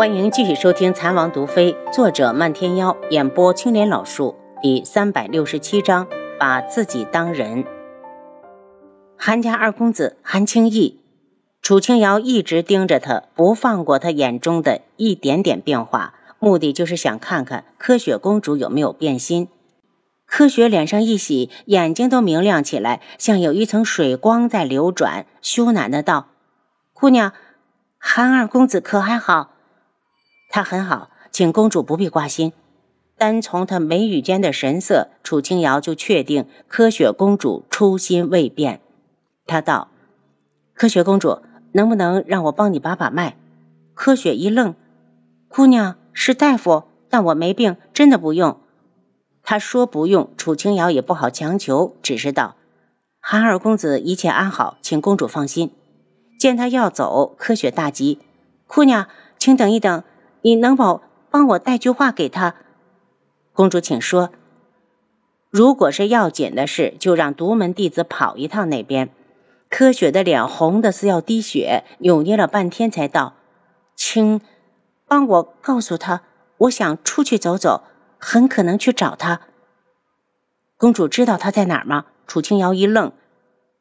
欢迎继续收听《残王毒妃》，作者漫天妖，演播青莲老树，第三百六十七章：把自己当人。韩家二公子韩青义，楚青瑶一直盯着他，不放过他眼中的一点点变化，目的就是想看看柯雪公主有没有变心。柯雪脸上一喜，眼睛都明亮起来，像有一层水光在流转，羞赧的道：“姑娘，韩二公子可还好？”他很好，请公主不必挂心。单从他眉宇间的神色，楚清瑶就确定柯雪公主初心未变。他道：“柯雪公主，能不能让我帮你把把脉？”柯雪一愣：“姑娘是大夫，但我没病，真的不用。”他说不用，楚清瑶也不好强求，只是道：“韩二公子一切安好，请公主放心。”见他要走，柯雪大急：“姑娘，请等一等。”你能否帮我带句话给他？公主，请说。如果是要紧的事，就让独门弟子跑一趟那边。柯雪的脸红的似要滴血，扭捏了半天才道：“请帮我告诉他，我想出去走走，很可能去找他。”公主知道他在哪儿吗？楚清瑶一愣：“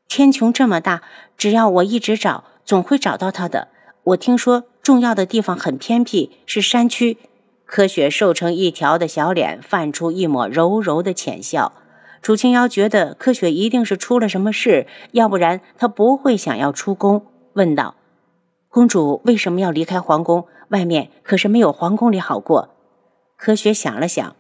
天穹这么大，只要我一直找，总会找到他的。我听说。”重要的地方很偏僻，是山区。柯雪瘦成一条的小脸泛出一抹柔柔的浅笑。楚清瑶觉得柯雪一定是出了什么事，要不然她不会想要出宫。问道：“公主为什么要离开皇宫？外面可是没有皇宫里好过。”柯雪想了想，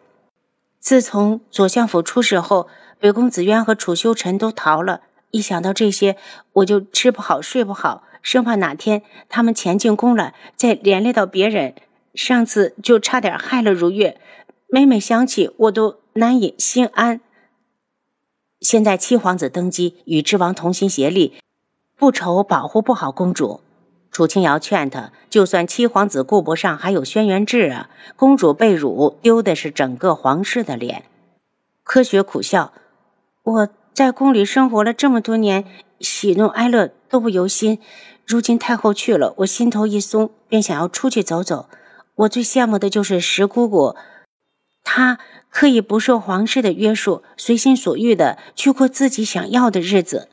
自从左相府出事后，北宫子渊和楚修臣都逃了。一想到这些，我就吃不好睡不好。生怕哪天他们钱进宫了，再连累到别人。上次就差点害了如月，每每想起我都难以心安。现在七皇子登基，与之王同心协力，不愁保护不好公主。楚清瑶劝他，就算七皇子顾不上，还有轩辕志啊。公主被辱，丢的是整个皇室的脸。科学苦笑，我在宫里生活了这么多年。喜怒哀乐都不由心，如今太后去了，我心头一松，便想要出去走走。我最羡慕的就是石姑姑，她可以不受皇室的约束，随心所欲的去过自己想要的日子。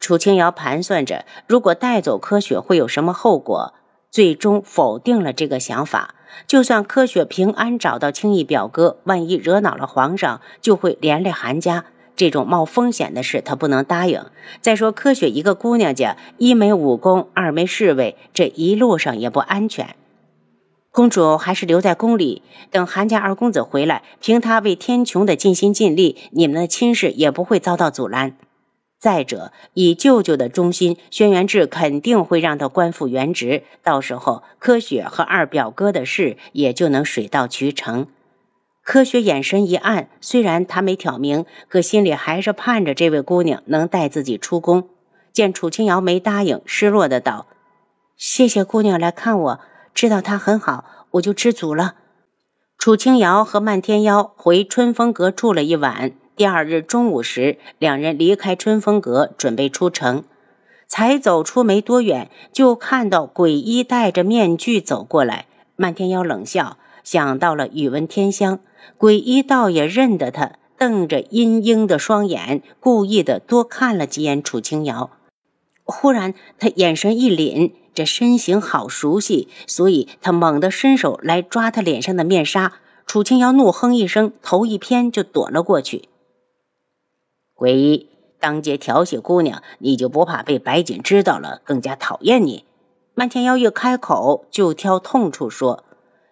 楚清瑶盘算着，如果带走柯雪会有什么后果，最终否定了这个想法。就算柯雪平安找到青逸表哥，万一惹恼了皇上，就会连累韩家。这种冒风险的事，他不能答应。再说，柯雪一个姑娘家，一没武功，二没侍卫，这一路上也不安全。公主还是留在宫里，等韩家二公子回来，凭他为天穹的尽心尽力，你们的亲事也不会遭到阻拦。再者，以舅舅的忠心，轩辕志肯定会让他官复原职，到时候柯雪和二表哥的事也就能水到渠成。科学眼神一暗，虽然他没挑明，可心里还是盼着这位姑娘能带自己出宫。见楚清瑶没答应，失落的道：“谢谢姑娘来看我，知道她很好，我就知足了。”楚清瑶和漫天妖回春风阁住了一晚。第二日中午时，两人离开春风阁，准备出城。才走出没多远，就看到鬼医戴着面具走过来。漫天妖冷笑。想到了宇文天香，鬼医倒也认得他，瞪着阴阴的双眼，故意的多看了几眼楚清瑶。忽然，他眼神一凛，这身形好熟悉，所以他猛地伸手来抓他脸上的面纱。楚清瑶怒哼一声，头一偏就躲了过去。鬼医当街调戏姑娘，你就不怕被白锦知道了，更加讨厌你？漫天妖一开口就挑痛处说。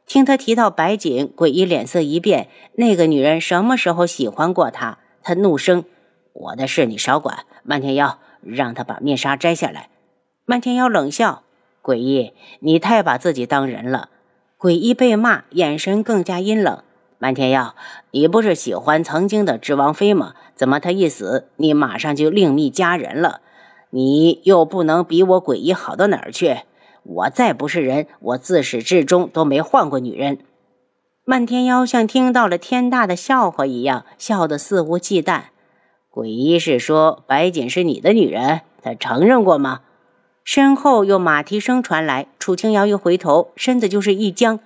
听他提到白锦，鬼医脸色一变。那个女人什么时候喜欢过他？他怒声：“我的事你少管。”漫天妖，让他把面纱摘下来。漫天妖冷笑：“鬼医，你太把自己当人了。”鬼医被骂，眼神更加阴冷。漫天妖，你不是喜欢曾经的智王妃吗？怎么她一死，你马上就另觅佳人了？你又不能比我鬼医好到哪儿去？我再不是人，我自始至终都没换过女人。漫天妖像听到了天大的笑话一样，笑得肆无忌惮。鬼医是说白锦是你的女人，他承认过吗？身后有马蹄声传来，楚清瑶一回头，身子就是一僵。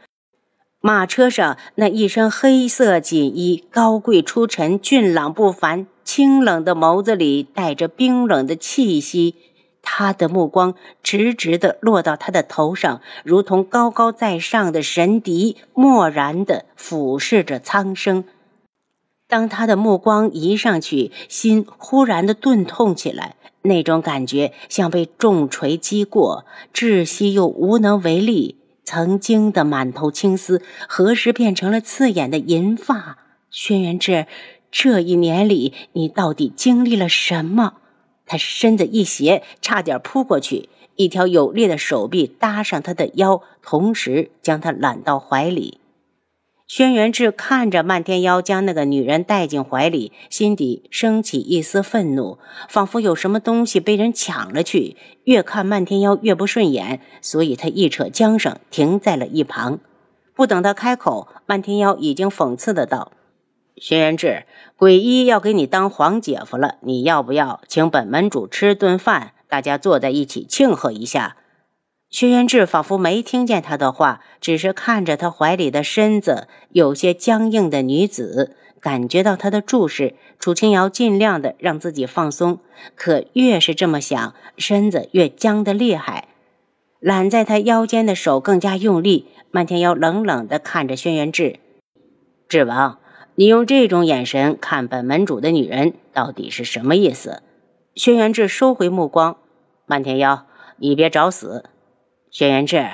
马车上那一身黑色锦衣，高贵出尘，俊朗不凡，清冷的眸子里带着冰冷的气息。他的目光直直地落到他的头上，如同高高在上的神敌，漠然地俯视着苍生。当他的目光移上去，心忽然的钝痛起来，那种感觉像被重锤击过，窒息又无能为力。曾经的满头青丝，何时变成了刺眼的银发？轩辕志，这一年里你到底经历了什么？他身子一斜，差点扑过去，一条有力的手臂搭上他的腰，同时将他揽到怀里。轩辕志看着漫天妖将那个女人带进怀里，心底升起一丝愤怒，仿佛有什么东西被人抢了去。越看漫天妖越不顺眼，所以他一扯缰绳，停在了一旁。不等他开口，漫天妖已经讽刺的道：“轩辕志，鬼医要给你当皇姐夫了，你要不要请本门主吃顿饭，大家坐在一起庆贺一下？”轩辕志仿佛没听见他的话，只是看着他怀里的身子有些僵硬的女子，感觉到他的注视。楚清瑶尽量的让自己放松，可越是这么想，身子越僵得厉害。揽在他腰间的手更加用力。漫天妖冷冷的看着轩辕志：“志王，你用这种眼神看本门主的女人，到底是什么意思？”轩辕志收回目光：“漫天妖，你别找死。”轩辕志，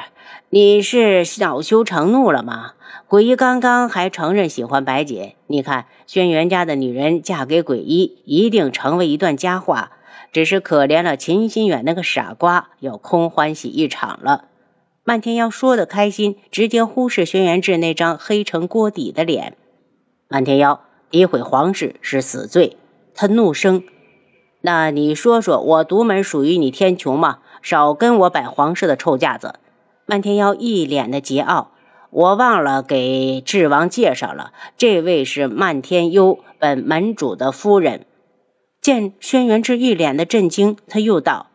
你是恼羞成怒了吗？鬼医刚刚还承认喜欢白姐，你看轩辕家的女人嫁给鬼医，一定成为一段佳话。只是可怜了秦心远那个傻瓜，要空欢喜一场了。漫天妖说的开心，直接忽视轩辕志那张黑成锅底的脸。漫天妖诋毁皇室是死罪，他怒声：“那你说说，我独门属于你天穹吗？”少跟我摆皇室的臭架子！漫天妖一脸的桀骜。我忘了给智王介绍了，这位是漫天幽，本门主的夫人。见轩辕志一脸的震惊，他又道：“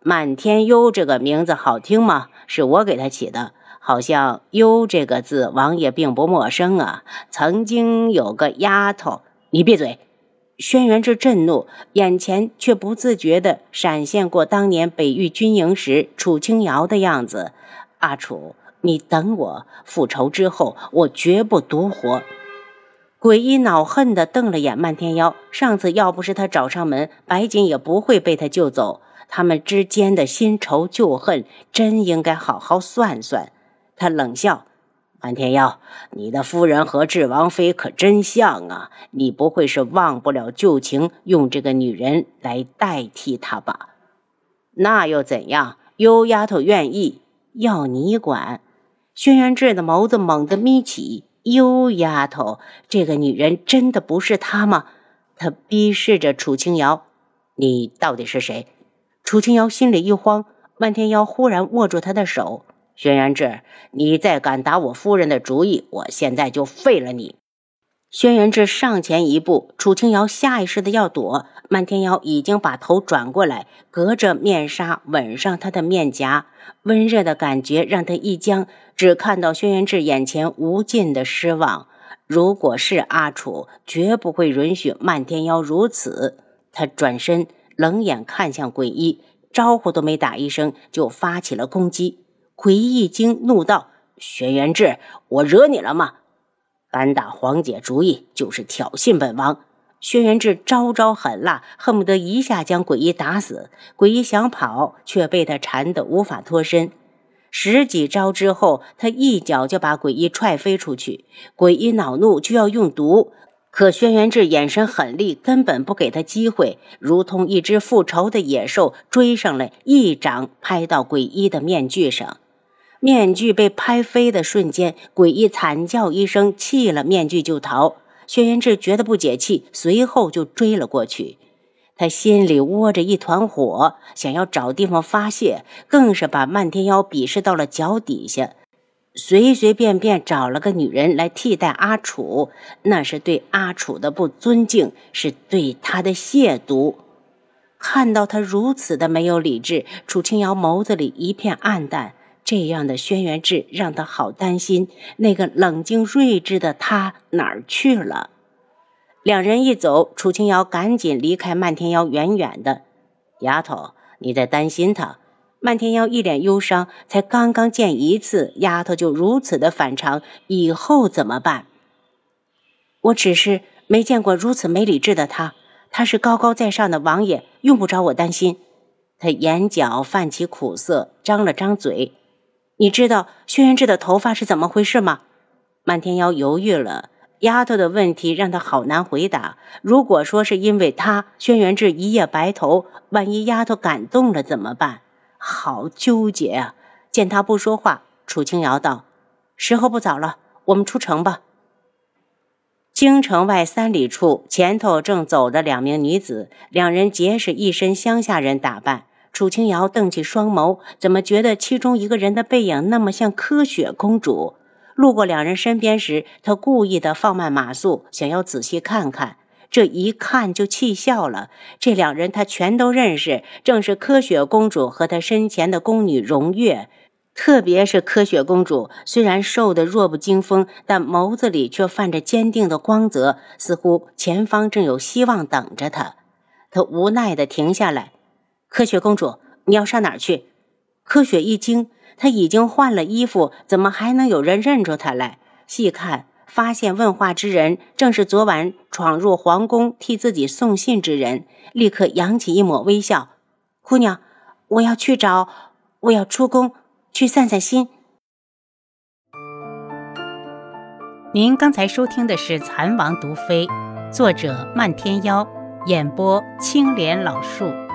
漫天幽这个名字好听吗？是我给他起的，好像幽这个字，王爷并不陌生啊。曾经有个丫头，你闭嘴。”轩辕志震怒，眼前却不自觉地闪现过当年北域军营时楚清瑶的样子。阿楚，你等我，复仇之后，我绝不独活。鬼医恼恨地瞪了眼漫天妖，上次要不是他找上门，白锦也不会被他救走。他们之间的新仇旧恨，真应该好好算算。他冷笑。漫天妖，你的夫人和智王妃可真像啊！你不会是忘不了旧情，用这个女人来代替她吧？那又怎样？幽丫头愿意，要你管？轩辕志的眸子猛地眯起。幽丫头，这个女人真的不是她吗？他逼视着楚清瑶：“你到底是谁？”楚清瑶心里一慌，漫天妖忽然握住她的手。轩辕志，你再敢打我夫人的主意，我现在就废了你！轩辕志上前一步，楚清瑶下意识的要躲，漫天妖已经把头转过来，隔着面纱吻上他的面颊，温热的感觉让他一僵，只看到轩辕志眼前无尽的失望。如果是阿楚，绝不会允许漫天妖如此。他转身，冷眼看向鬼医，招呼都没打一声，就发起了攻击。鬼医一惊，怒道：“轩辕志，我惹你了吗？敢打皇姐主意，就是挑衅本王！”轩辕志招招狠辣，恨不得一下将鬼医打死。鬼医想跑，却被他缠得无法脱身。十几招之后，他一脚就把鬼医踹飞出去。鬼医恼怒，就要用毒。可轩辕志眼神狠厉，根本不给他机会，如同一只复仇的野兽追上来，一掌拍到鬼医的面具上。面具被拍飞的瞬间，诡异惨叫一声，弃了面具就逃。轩辕志觉得不解气，随后就追了过去。他心里窝着一团火，想要找地方发泄，更是把漫天妖鄙视到了脚底下。随随便便找了个女人来替代阿楚，那是对阿楚的不尊敬，是对他的亵渎。看到他如此的没有理智，楚清瑶眸子里一片暗淡。这样的轩辕志让他好担心，那个冷静睿智的他哪儿去了？两人一走，楚清瑶赶紧离开漫天妖，远远的。丫头，你在担心他？漫天妖一脸忧伤，才刚刚见一次，丫头就如此的反常，以后怎么办？我只是没见过如此没理智的他。他是高高在上的王爷，用不着我担心。他眼角泛起苦涩，张了张嘴。你知道轩辕志的头发是怎么回事吗？漫天妖犹豫了。丫头的问题让他好难回答。如果说是因为他轩辕志一夜白头，万一丫头感动了怎么办？好纠结啊！见他不说话，楚清瑶道：“时候不早了，我们出城吧。”京城外三里处，前头正走着两名女子，两人皆是一身乡下人打扮。楚清瑶瞪起双眸，怎么觉得其中一个人的背影那么像柯雪公主？路过两人身边时，他故意的放慢马速，想要仔细看看。这一看就气笑了。这两人他全都认识，正是柯雪公主和她身前的宫女荣月。特别是柯雪公主，虽然瘦得弱不禁风，但眸子里却泛着坚定的光泽，似乎前方正有希望等着她。她无奈地停下来：“科学公主，你要上哪儿去？”科学一惊。他已经换了衣服，怎么还能有人认出他来？细看，发现问话之人正是昨晚闯入皇宫替自己送信之人，立刻扬起一抹微笑：“姑娘，我要去找，我要出宫去散散心。”您刚才收听的是《蚕王毒妃》，作者漫天妖，演播青莲老树。